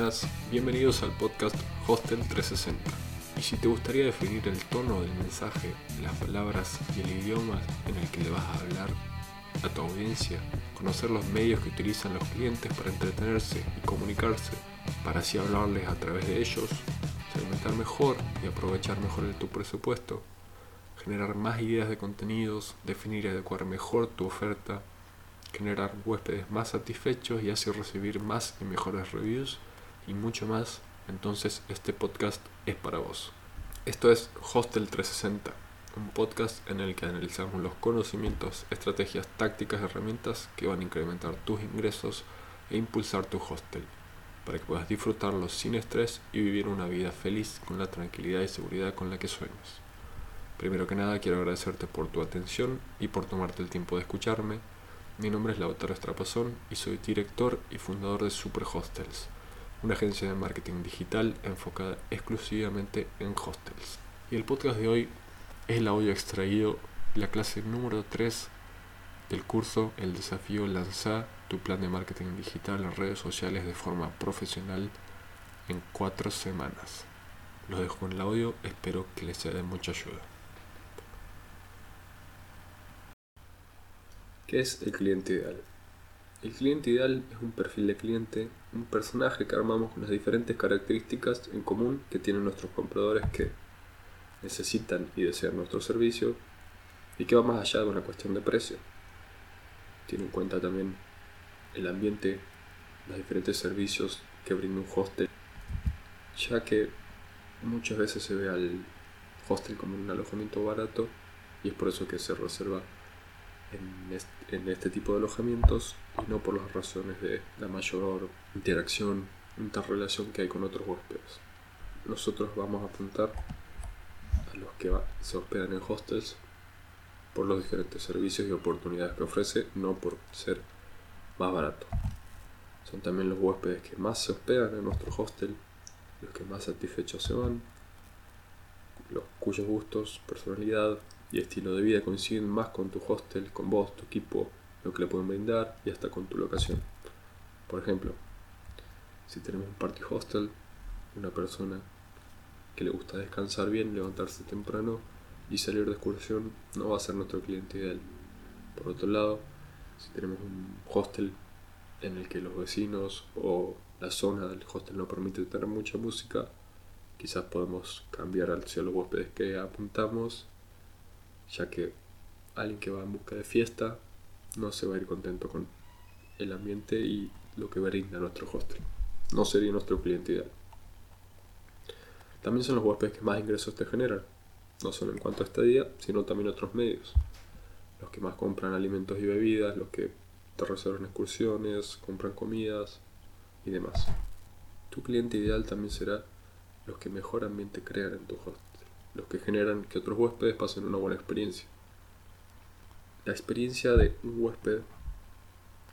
buenas, bienvenidos al podcast Hostel 360. Y si te gustaría definir el tono del mensaje, las palabras y el idioma en el que le vas a hablar a tu audiencia, conocer los medios que utilizan los clientes para entretenerse y comunicarse, para así hablarles a través de ellos, segmentar mejor y aprovechar mejor tu presupuesto, generar más ideas de contenidos, definir y adecuar mejor tu oferta, generar huéspedes más satisfechos y así recibir más y mejores reviews y mucho más, entonces este podcast es para vos. Esto es Hostel 360, un podcast en el que analizamos los conocimientos, estrategias, tácticas herramientas que van a incrementar tus ingresos e impulsar tu hostel, para que puedas disfrutarlo sin estrés y vivir una vida feliz con la tranquilidad y seguridad con la que sueñas. Primero que nada quiero agradecerte por tu atención y por tomarte el tiempo de escucharme mi nombre es Lautaro Estrapazón y soy director y fundador de Super Hostels, una agencia de marketing digital enfocada exclusivamente en hostels. Y el podcast de hoy es el audio extraído de la clase número 3 del curso El desafío Lanza tu plan de marketing digital en redes sociales de forma profesional en cuatro semanas. Los dejo en el audio, espero que les sea de mucha ayuda. ¿Qué es el cliente ideal? El cliente ideal es un perfil de cliente, un personaje que armamos con las diferentes características en común que tienen nuestros compradores que necesitan y desean nuestro servicio y que va más allá de una cuestión de precio. Tiene en cuenta también el ambiente, los diferentes servicios que brinda un hostel, ya que muchas veces se ve al hostel como un alojamiento barato y es por eso que se reserva en este, tipo de alojamientos y no por las razones de la mayor interacción, interrelación que hay con otros huéspedes. Nosotros vamos a apuntar a los que se hospedan en hostels por los diferentes servicios y oportunidades que ofrece, no por ser más barato. Son también los huéspedes que más se hospedan en nuestro hostel, los que más satisfechos se van, los cuyos gustos, personalidad, y estilo de vida coinciden más con tu hostel, con vos, tu equipo, lo que le pueden brindar y hasta con tu locación. Por ejemplo, si tenemos un party hostel, una persona que le gusta descansar bien, levantarse temprano y salir de excursión no va a ser nuestro cliente ideal. Por otro lado, si tenemos un hostel en el que los vecinos o la zona del hostel no permite tener mucha música, quizás podemos cambiar al cielo huéspedes que apuntamos ya que alguien que va en busca de fiesta no se va a ir contento con el ambiente y lo que brinda nuestro hostel. No sería nuestro cliente ideal. También son los huéspedes que más ingresos te generan, no solo en cuanto a estadía, sino también otros medios. Los que más compran alimentos y bebidas, los que te reservan excursiones, compran comidas y demás. Tu cliente ideal también será los que mejor ambiente crean en tu hostel los que generan que otros huéspedes pasen una buena experiencia. La experiencia de un huésped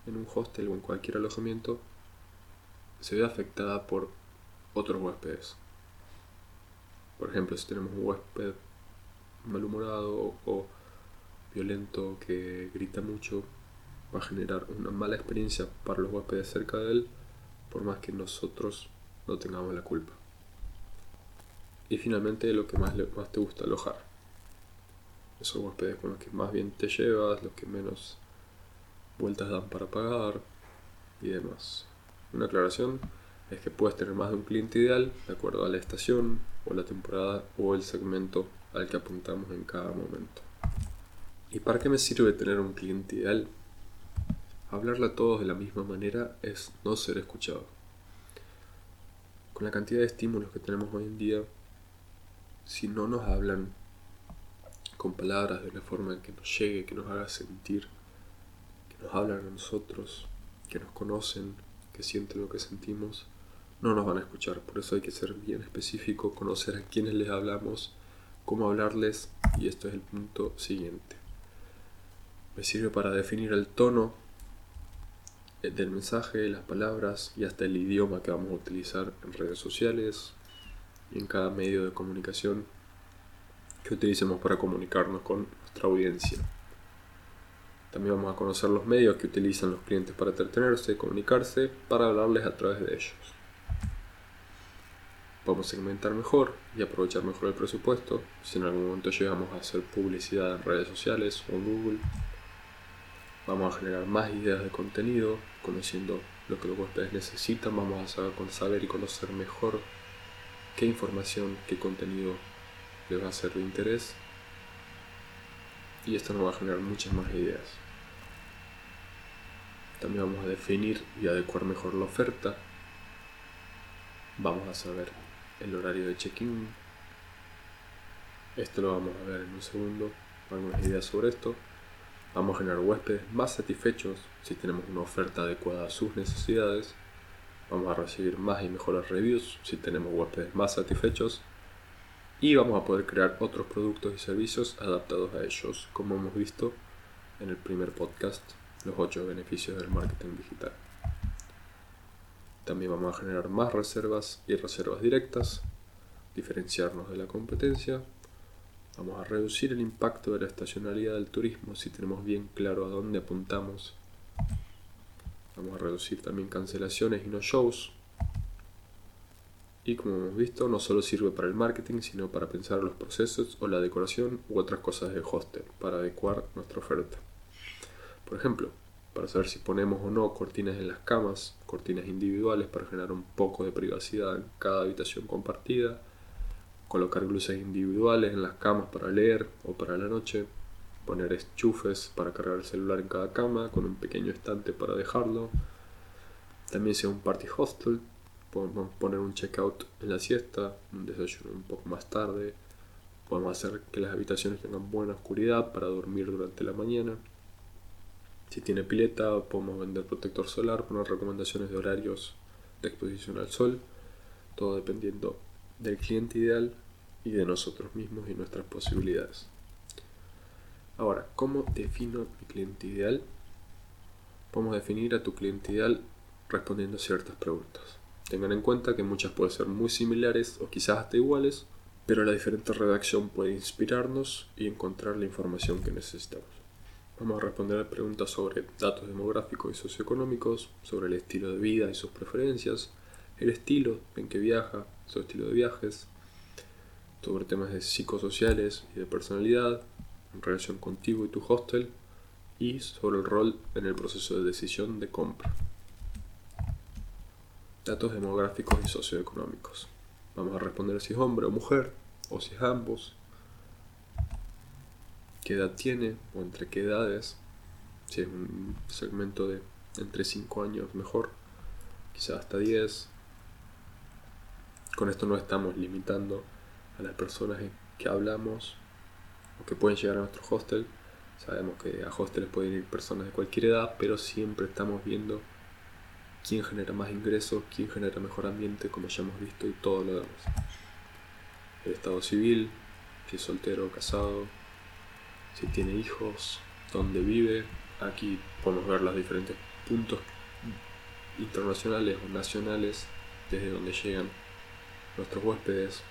en un hostel o en cualquier alojamiento se ve afectada por otros huéspedes. Por ejemplo, si tenemos un huésped malhumorado o violento que grita mucho, va a generar una mala experiencia para los huéspedes cerca de él, por más que nosotros no tengamos la culpa. Y finalmente lo que más, te gusta alojar. Esos huéspedes con los que más bien te llevas, los que menos vueltas dan para pagar y demás. Una aclaración es que puedes tener más de un cliente ideal de acuerdo a la estación o la temporada o el segmento al que apuntamos en cada momento. ¿Y para qué me sirve tener un cliente ideal? Hablarle a todos de la misma manera es no ser escuchado. Con la cantidad de estímulos que tenemos hoy en día, si no nos hablan con palabras de una forma que nos llegue, que nos haga sentir, que nos hablan a nosotros, que nos conocen, que sienten lo que sentimos, no nos van a escuchar. Por eso hay que ser bien específico, conocer a quiénes les hablamos, cómo hablarles y esto es el punto siguiente. Me sirve para definir el tono del mensaje, las palabras y hasta el idioma que vamos a utilizar en redes sociales, y en cada medio de comunicación que utilicemos para comunicarnos con nuestra audiencia. También vamos a conocer los medios que utilizan los clientes para entretenerse comunicarse para hablarles a través de ellos. Podemos segmentar mejor y aprovechar mejor el presupuesto si en algún momento llegamos a hacer publicidad en redes sociales o en Google. Vamos a generar más ideas de contenido, conociendo lo que los huéspedes necesitan, vamos a saber, saber y conocer mejor qué información, qué contenido les va a ser de interés. Y esto nos va a generar muchas más ideas. También vamos a definir y adecuar mejor la oferta. Vamos a saber el horario de check-in. Esto lo vamos a ver en un segundo. Algunas ideas sobre esto. Vamos a generar huéspedes más satisfechos si tenemos una oferta adecuada a sus necesidades. Vamos a recibir más y mejores reviews si tenemos huéspedes más satisfechos. Y vamos a poder crear otros productos y servicios adaptados a ellos, como hemos visto en el primer podcast, los 8 beneficios del marketing digital. También vamos a generar más reservas y reservas directas, diferenciarnos de la competencia Vamos a reducir el impacto de la estacionalidad del turismo si tenemos bien claro a dónde apuntamos. Vamos a reducir también cancelaciones y no shows. Y como hemos visto, no solo sirve para el marketing, sino para pensar los procesos o la decoración u otras cosas del hostel, para adecuar nuestra oferta. Por ejemplo, para saber si ponemos o no cortinas en las camas, cortinas individuales para generar un poco de privacidad en cada habitación compartida, colocar luces individuales en las camas para leer o para la noche, poner enchufes para cargar el celular en cada cama con un pequeño estante para dejarlo. También sea un party hostel, podemos poner un checkout en la siesta, un desayuno un poco más tarde. Podemos hacer que las habitaciones tengan buena oscuridad para dormir durante la mañana. Si tiene pileta, podemos vender protector solar, poner recomendaciones de horarios de exposición al sol, todo dependiendo del cliente ideal y de nosotros mismos y nuestras posibilidades. Ahora, ¿cómo defino mi cliente ideal? Podemos definir a tu cliente ideal respondiendo ciertas preguntas. Tengan en cuenta que muchas pueden ser muy similares o quizás hasta iguales, pero la diferente redacción puede inspirarnos y encontrar la información que necesitamos. Vamos a responder a preguntas sobre datos demográficos y socioeconómicos, sobre el estilo de vida y sus preferencias, el estilo en que viaja, su estilo de viajes, sobre temas de psicosociales y de personalidad, en relación contigo y tu hostel, y sobre el rol en el proceso de decisión de compra. Datos demográficos y socioeconómicos. Vamos a responder si es hombre o mujer, o si es ambos, qué edad tiene o entre qué edades, si es un segmento de entre 5 años mejor, quizá hasta 10, con esto no estamos limitando a las personas que hablamos o que pueden llegar a nuestro hostel. Sabemos que a hostels pueden ir personas de cualquier edad, pero siempre estamos viendo quién genera más ingresos, quién genera mejor ambiente, como ya hemos visto, y todo lo demás. El estado civil, si es soltero o casado, si tiene hijos, dónde vive. Aquí podemos ver los diferentes puntos internacionales o nacionales desde donde llegan nuestros huéspedes,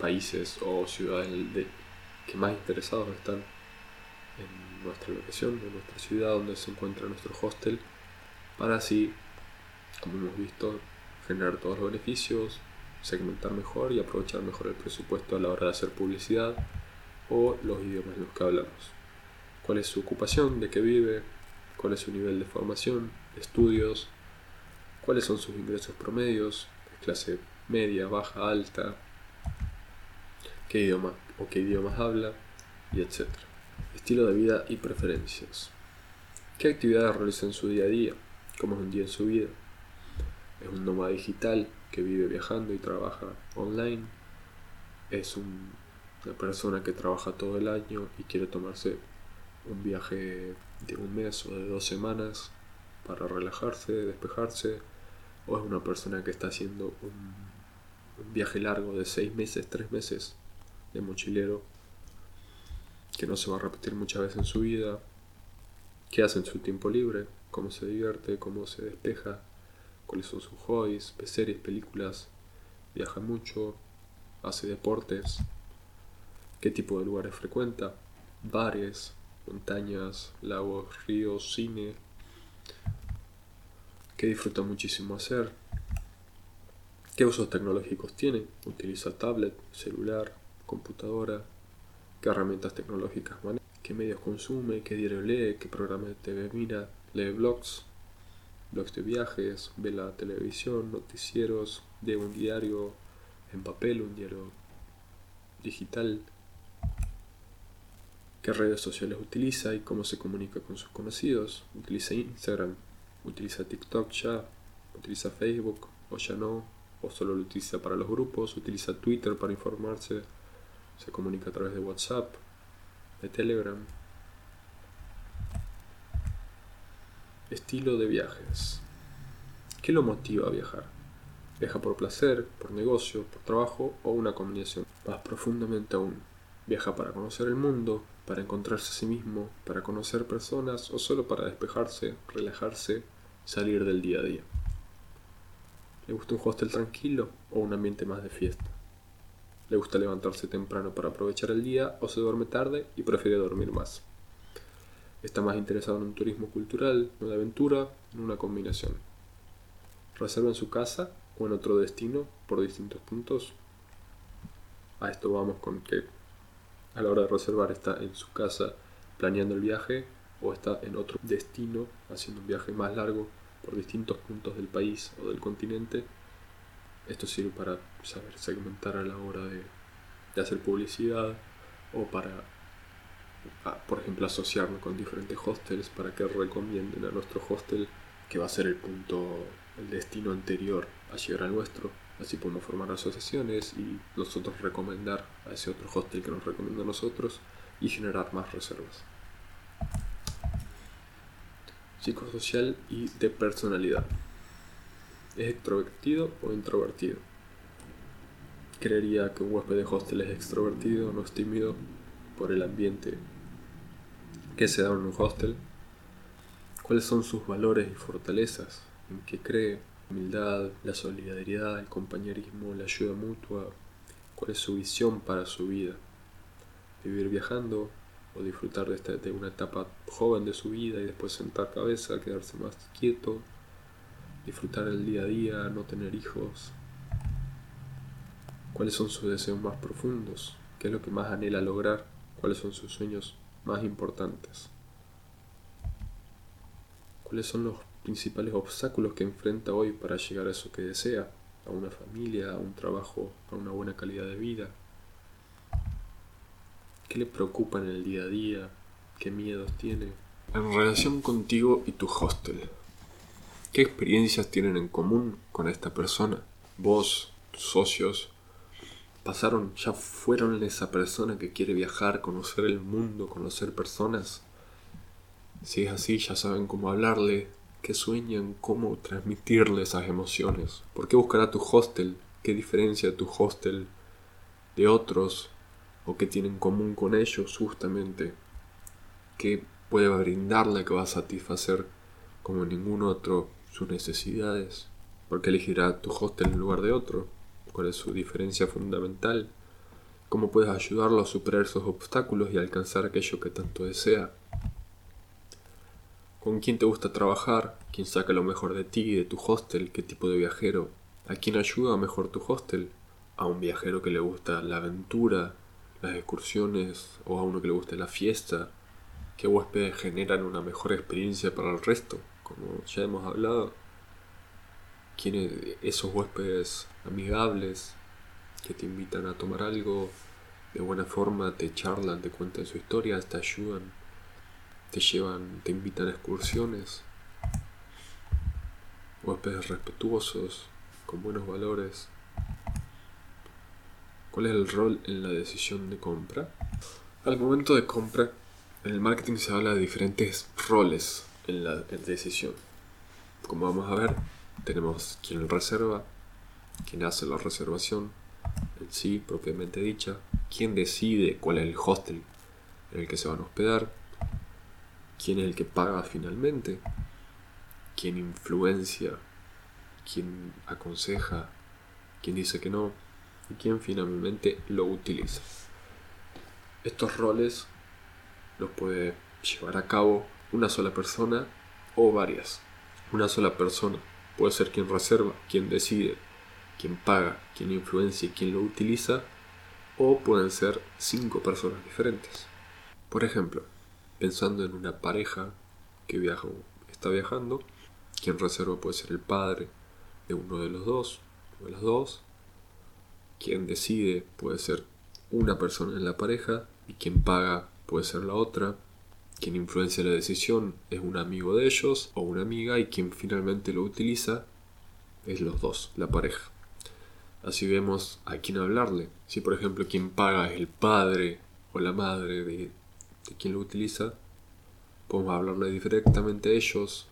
países o ciudades que más interesados están en nuestra locación, en nuestra ciudad donde se encuentra nuestro hostel, para así, como hemos visto, generar todos los beneficios, segmentar mejor y aprovechar mejor el presupuesto a la hora de hacer publicidad o los idiomas en los que hablamos. ¿Cuál es su ocupación? ¿De qué vive? ¿Cuál es su nivel de formación? estudios? ¿Cuáles son sus ingresos promedios? clase media, baja, alta, qué idioma o qué idiomas habla, y etc. Estilo de vida y preferencias. ¿Qué actividades realiza en su día a día? ¿Cómo es un día en su vida? ¿Es un nómada digital que vive viajando y trabaja online? ¿Es una persona que trabaja todo el año y quiere tomarse un viaje de un mes o de dos semanas para relajarse, despejarse? o es una persona que está haciendo un, viaje largo de seis meses, tres meses de mochilero, que no se va a repetir muchas veces en su vida, qué hace en su tiempo libre, cómo se divierte, cómo se despeja, cuáles son sus hobbies, series, películas, viaja mucho, hace deportes, qué tipo de lugares frecuenta, bares, montañas, lagos, ríos, cine, que disfruta muchísimo hacer, ¿Qué usos tecnológicos tiene? Utiliza tablet, celular, computadora, qué herramientas tecnológicas maneja, qué medios consume, qué diario lee, qué programa de TV mira, lee blogs, blogs de viajes, ve la televisión, noticieros, lee un diario en papel, un diario digital, qué redes sociales utiliza y cómo se comunica con sus conocidos. Utiliza Instagram, utiliza TikTok ya, utiliza Facebook o ya no, o solo lo utiliza para los grupos, utiliza Twitter para informarse, se comunica a través de WhatsApp, de Telegram. Estilo de viajes. ¿Qué lo motiva a viajar? Viaja por placer, por negocio, por trabajo o una combinación. Más profundamente aún, viaja para conocer el mundo, para encontrarse a sí mismo, para conocer personas o solo para despejarse, relajarse, salir del día a día. ¿Le gusta un hostel tranquilo o un ambiente más de fiesta? ¿Le gusta levantarse temprano para aprovechar el día o se duerme tarde y prefiere dormir más? ¿Está más interesado en un turismo cultural, de aventura, en una combinación? ¿Reserva en su casa o en otro destino por distintos puntos? A esto vamos con que a la hora de reservar está en su casa planeando el viaje o está en otro destino haciendo un viaje más largo por distintos puntos del país o del continente. Esto sirve para saber segmentar a la hora de, hacer publicidad o para, por ejemplo, asociarnos con diferentes hostels para que recomienden a nuestro hostel que va a ser el punto, el destino anterior a llegar al nuestro. Así podemos formar asociaciones y nosotros recomendar a ese otro hostel que nos recomienda a nosotros y generar más reservas psicosocial y de personalidad. ¿Es extrovertido o introvertido? Creería que un huésped de hostel es extrovertido, no es tímido por el ambiente que se da en un hostel. ¿Cuáles son sus valores y fortalezas? ¿En qué cree? Humildad, la solidaridad, el compañerismo, la ayuda mutua. ¿Cuál es su visión para su vida? Vivir viajando, o disfrutar de, de una etapa joven de su vida y después sentar cabeza, quedarse más quieto, disfrutar el día a día, no tener hijos. ¿Cuáles son sus deseos más profundos? ¿Qué es lo que más anhela lograr? ¿Cuáles son sus sueños más importantes? ¿Cuáles son los principales obstáculos que enfrenta hoy para llegar a eso que desea? A una familia, a un trabajo, a una buena calidad de vida, ¿Qué le preocupa en el día a día? ¿Qué miedos tiene? En relación contigo y tu hostel, ¿qué experiencias tienen en común con esta persona? Vos, tus socios, pasaron, ya fueron esa persona que quiere viajar, conocer el mundo, conocer personas. Si es así, ya saben cómo hablarle, qué sueñan, cómo transmitirle esas emociones. ¿Por qué buscará tu hostel? ¿Qué diferencia tu hostel de otros? o qué tiene en común con ellos justamente, qué puede brindarle que va a satisfacer como ningún otro sus necesidades, por qué elegirá tu hostel en lugar de otro, cuál es su diferencia fundamental, cómo puedes ayudarlo a superar esos obstáculos y alcanzar aquello que tanto desea. ¿Con quién te gusta trabajar? ¿Quién saca lo mejor de ti, de tu hostel? ¿Qué tipo de viajero? ¿A quién ayuda mejor tu hostel? ¿A un viajero que le gusta la aventura, las excursiones o a uno que le guste la fiesta, qué huéspedes generan una mejor experiencia para el resto, como ya hemos hablado. Quiénes esos huéspedes amigables que te invitan a tomar algo de buena forma, te charlan, te cuentan su historia, te ayudan, te llevan, te invitan a excursiones. Huéspedes respetuosos, con buenos valores. ¿Cuál es el rol en la decisión de compra? Al momento de compra, en el marketing se habla de diferentes roles en la decisión. Como vamos a ver, tenemos quien reserva, quien hace la reservación, en sí propiamente dicha, quien decide cuál es el hostel en el que se van a hospedar, quién es el que paga finalmente, quién influencia, quién aconseja, quién dice que no, y quién finalmente lo utiliza. Estos roles los puede llevar a cabo una sola persona o varias. Una sola persona puede ser quien reserva, quien decide, quien paga, quien influencia y quien lo utiliza, o pueden ser cinco personas diferentes. Por ejemplo, pensando en una pareja que viaja, está viajando, quien reserva puede ser el padre de uno de los dos o de las dos, quien decide puede ser una persona en la pareja y quien paga puede ser la otra, quien influencia la decisión es un amigo de ellos o una amiga y quien finalmente lo utiliza es los dos, la pareja. Así vemos a quién hablarle. Si por ejemplo quien paga es el padre o la madre de, quien lo utiliza, podemos hablarle directamente a ellos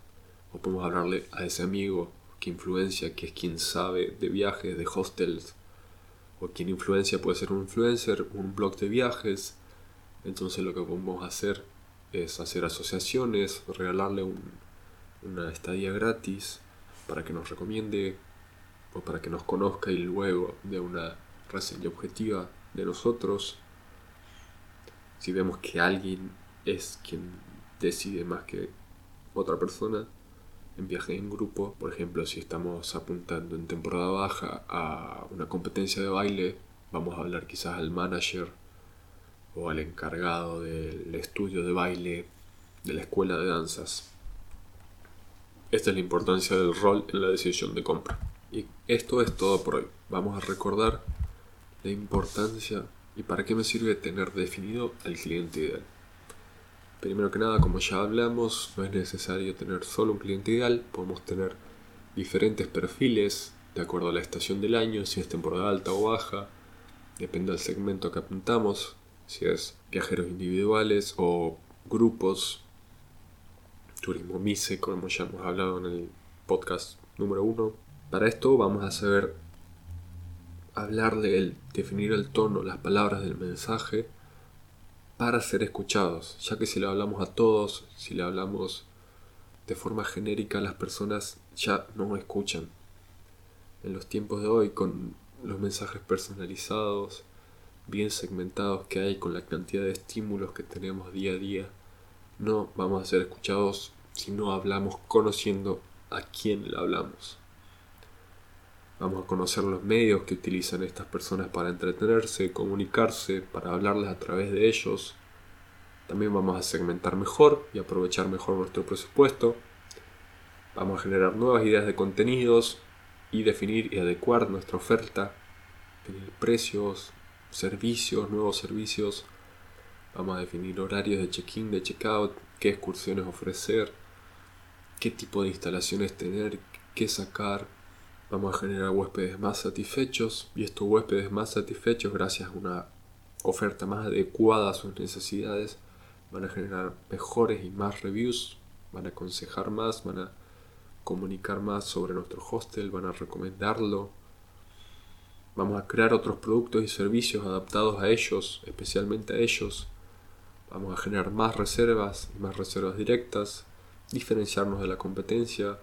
o podemos hablarle a ese amigo que influencia, que es quien sabe de viajes, de hostels, o quien influencia puede ser un influencer, un blog de viajes. Entonces lo que podemos hacer es hacer asociaciones, regalarle una estadía gratis para que nos recomiende o para que nos conozca y luego de una reseña objetiva de nosotros. Si vemos que alguien es quien decide más que otra persona en viaje en grupo, por ejemplo, si estamos apuntando en temporada baja a una competencia de baile, vamos a hablar quizás al manager o al encargado del estudio de baile de la escuela de danzas. Esta es la importancia del rol en la decisión de compra. Y esto es todo por hoy. Vamos a recordar la importancia y para qué me sirve tener definido al cliente ideal. Primero que nada, como ya hablamos, no es necesario tener solo un cliente ideal, podemos tener diferentes perfiles de acuerdo a la estación del año, si es temporada alta o baja, depende del segmento que apuntamos, si es viajeros individuales o grupos, turismo MICE, como ya hemos hablado en el podcast número uno. Para esto vamos a saber hablarle, el, definir el tono, las palabras del mensaje para ser escuchados, ya que si le hablamos a todos, si le hablamos de forma genérica, las personas ya no escuchan. En los tiempos de hoy, con los mensajes personalizados, bien segmentados que hay, con la cantidad de estímulos que tenemos día a día, no vamos a ser escuchados si no hablamos conociendo a quién le hablamos. Vamos a conocer los medios que utilizan estas personas para entretenerse, comunicarse, para hablarles a través de ellos. También vamos a segmentar mejor y aprovechar mejor nuestro presupuesto. Vamos a generar nuevas ideas de contenidos y definir y adecuar nuestra oferta, definir precios, servicios, nuevos servicios. Vamos a definir horarios de check-in, de check-out, qué excursiones ofrecer, qué tipo de instalaciones tener, qué sacar, Vamos a generar huéspedes más satisfechos y estos huéspedes más satisfechos gracias a una oferta más adecuada a sus necesidades van a generar mejores y más reviews, van a aconsejar más, van a comunicar más sobre nuestro hostel, van a recomendarlo. Vamos a crear otros productos y servicios adaptados a ellos, especialmente a ellos. Vamos a generar más reservas y más reservas directas, diferenciarnos de la competencia,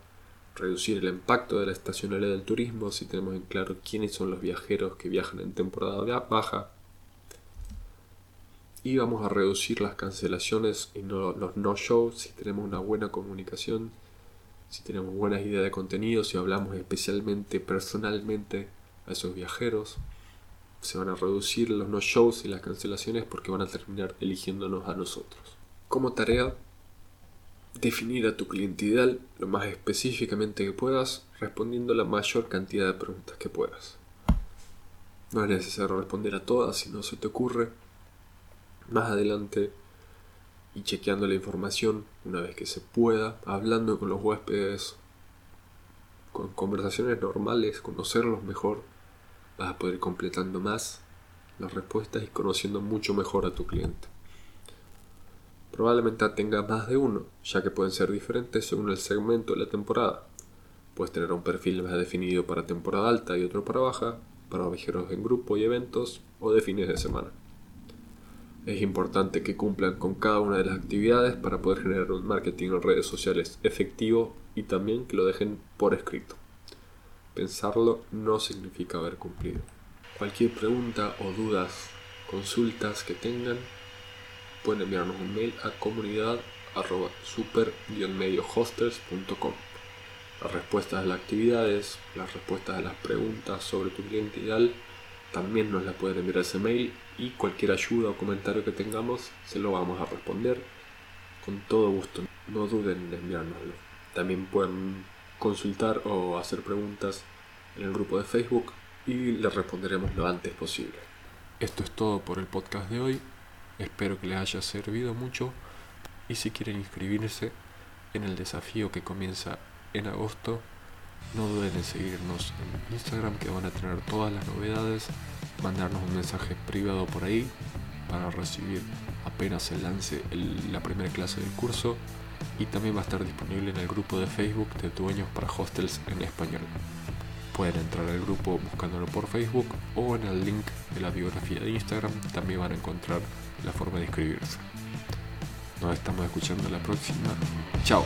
reducir el impacto de la estacionalidad del turismo si tenemos en claro quiénes son los viajeros que viajan en temporada baja. Y vamos a reducir las cancelaciones y los no-shows si tenemos una buena comunicación, si tenemos buenas ideas de contenido, si hablamos especialmente personalmente a esos viajeros. Se van a reducir los no-shows y las cancelaciones porque van a terminar eligiéndonos a nosotros. Como tarea, definir a tu cliente ideal lo más específicamente que puedas, respondiendo la mayor cantidad de preguntas que puedas. No es necesario responder a todas si no se te ocurre. Más adelante, y chequeando la información una vez que se pueda, hablando con los huéspedes, con conversaciones normales, conocerlos mejor, vas a poder ir completando más las respuestas y conociendo mucho mejor a tu cliente. Probablemente tenga más de uno, ya que pueden ser diferentes según el segmento de la temporada. Puedes tener un perfil más definido para temporada alta y otro para baja, para viajeros en grupo y eventos o de fines de semana. Es importante que cumplan con cada una de las actividades para poder generar un marketing en redes sociales efectivo y también que lo dejen por escrito. Pensarlo no significa haber cumplido. Cualquier pregunta o dudas, consultas que tengan, pueden enviarnos un mail a comunidad super las respuestas a las actividades, las respuestas a las preguntas sobre tu cliente ideal, también nos las pueden enviar ese mail y cualquier ayuda o comentario que tengamos se lo vamos a responder con todo gusto. No duden en enviárnoslo. También pueden consultar o hacer preguntas en el grupo de Facebook y les responderemos lo antes posible. Esto es todo por el podcast de hoy. Espero que les haya servido mucho y si quieren inscribirse en el desafío que comienza en agosto, no duden en seguirnos en Instagram que van a tener todas las novedades, mandarnos un mensaje privado por ahí para recibir apenas se lance la primera clase del curso y también va a estar disponible en el grupo de Facebook de Dueños para Hostels en español. Pueden entrar al grupo buscándolo por Facebook o en el link de la biografía de Instagram también van a encontrar la forma de inscribirse. Nos estamos escuchando la próxima. Chao.